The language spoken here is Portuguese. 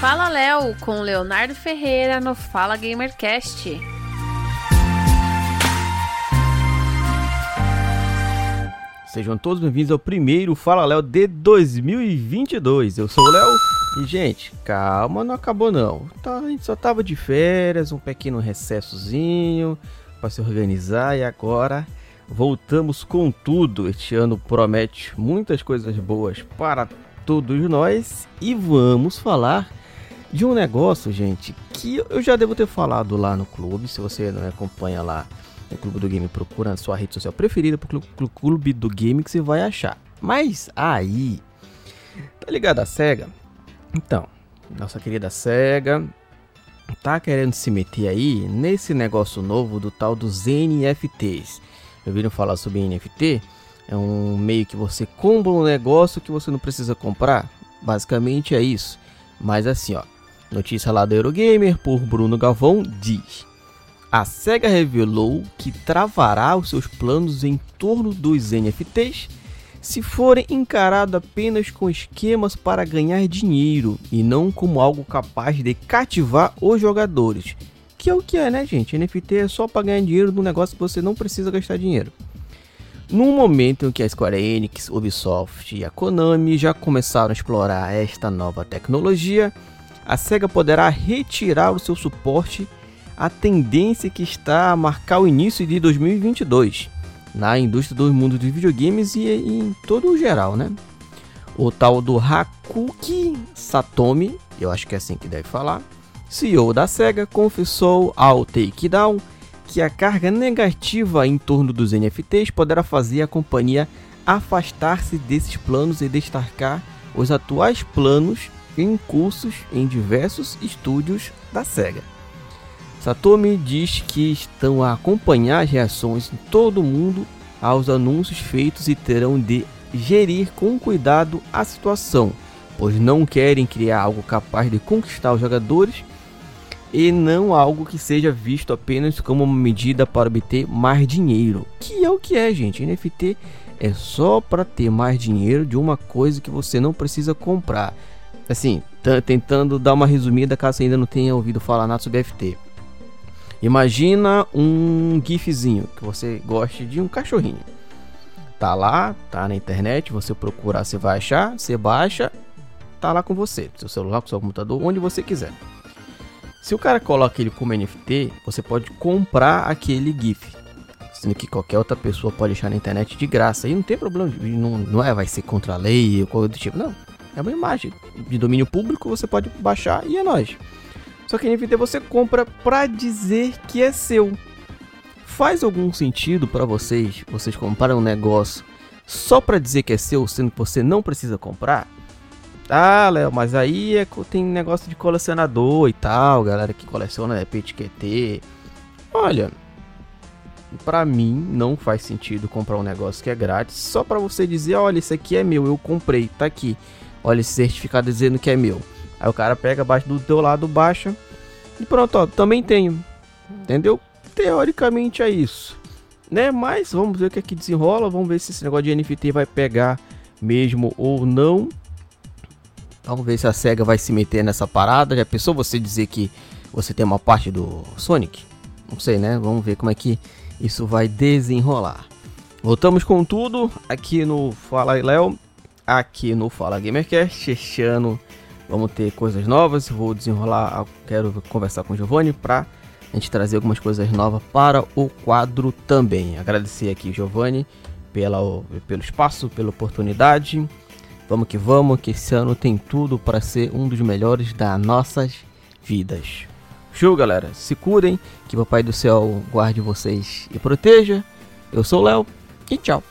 Fala Léo com Leonardo Ferreira no Fala Gamercast. Sejam todos bem-vindos ao primeiro Fala Léo de 2022. Eu sou o Léo e, gente, calma, não acabou não. Tá, a gente só tava de férias, um pequeno recessozinho para se organizar e agora voltamos com tudo. Este ano promete muitas coisas boas para todos nós e vamos falar de um negócio, gente, que eu já devo ter falado lá no clube. Se você não acompanha lá no Clube do Game, procura sua rede social preferida pro Clube do Game que você vai achar. Mas aí, tá ligado a SEGA? Então, nossa querida SEGA tá querendo se meter aí nesse negócio novo do tal dos NFTs. Já ouviram falar sobre NFT? É um meio que você compra um negócio que você não precisa comprar. Basicamente é isso. Mas assim, ó. Notícia lá do Eurogamer por Bruno Galvão diz: A SEGA revelou que travará os seus planos em torno dos NFTs se forem encarados apenas com esquemas para ganhar dinheiro e não como algo capaz de cativar os jogadores. Que é o que é, né, gente? NFT é só para ganhar dinheiro num negócio que você não precisa gastar dinheiro. No momento em que a Square Enix, Ubisoft e a Konami já começaram a explorar esta nova tecnologia, a SEGA poderá retirar o seu suporte à tendência que está a marcar o início de 2022 na indústria do mundo dos videogames e, em todo o geral, né? O tal do Hakuki Satomi, eu acho que é assim que deve falar, CEO da SEGA, confessou ao Takedown que a carga negativa em torno dos NFTs poderá fazer a companhia afastar-se desses planos e destacar os atuais planos em cursos em diversos estúdios da SEGA. Satomi diz que estão a acompanhar as reações em todo o mundo aos anúncios feitos e terão de gerir com cuidado a situação, pois não querem criar algo capaz de conquistar os jogadores e não algo que seja visto apenas como uma medida para obter mais dinheiro, que é o que é, gente. NFT é só para ter mais dinheiro de uma coisa que você não precisa comprar assim, tentando dar uma resumida caso ainda não tenha ouvido falar nada sobre FT. Imagina um gifzinho que você goste de um cachorrinho. Tá lá, tá na internet, você procurar, você vai achar, você baixa, tá lá com você, seu celular, com seu computador, onde você quiser. Se o cara coloca ele como NFT, você pode comprar aquele GIF. Sendo que qualquer outra pessoa pode deixar na internet de graça. E não tem problema, não, não é vai ser contra a lei ou coisa do tipo, não. É uma imagem de domínio público, você pode baixar e é nóis. Só que NFT você compra pra dizer que é seu. Faz algum sentido para vocês, vocês comprarem um negócio só para dizer que é seu, sendo que você não precisa comprar? Ah, Léo, mas aí é, tem negócio de colecionador e tal, galera que coleciona é PTQT. Olha, para mim não faz sentido comprar um negócio que é grátis só para você dizer, olha, isso aqui é meu, eu comprei, tá aqui olha esse certificado dizendo que é meu. Aí o cara pega abaixo do teu lado, baixa e pronto, ó, também tenho. Entendeu? Teoricamente é isso. Né? Mas vamos ver o que aqui é desenrola, vamos ver se esse negócio de NFT vai pegar mesmo ou não. Vamos ver se a SEGA vai se meter nessa parada. Já pensou você dizer que você tem uma parte do Sonic? Não sei, né? Vamos ver como é que isso vai desenrolar. Voltamos com tudo aqui no Fala aí, Léo aqui no Fala Gamercast. Este ano vamos ter coisas novas. Vou desenrolar, quero conversar com o Giovanni para a gente trazer algumas coisas novas para o quadro também. Agradecer aqui, Giovanni, pela, pelo espaço, pela oportunidade. Vamos que vamos, que esse ano tem tudo para ser um dos melhores das nossas vidas. Show, galera. Se curem, que o Papai do Céu guarde vocês e proteja. Eu sou o Léo e tchau.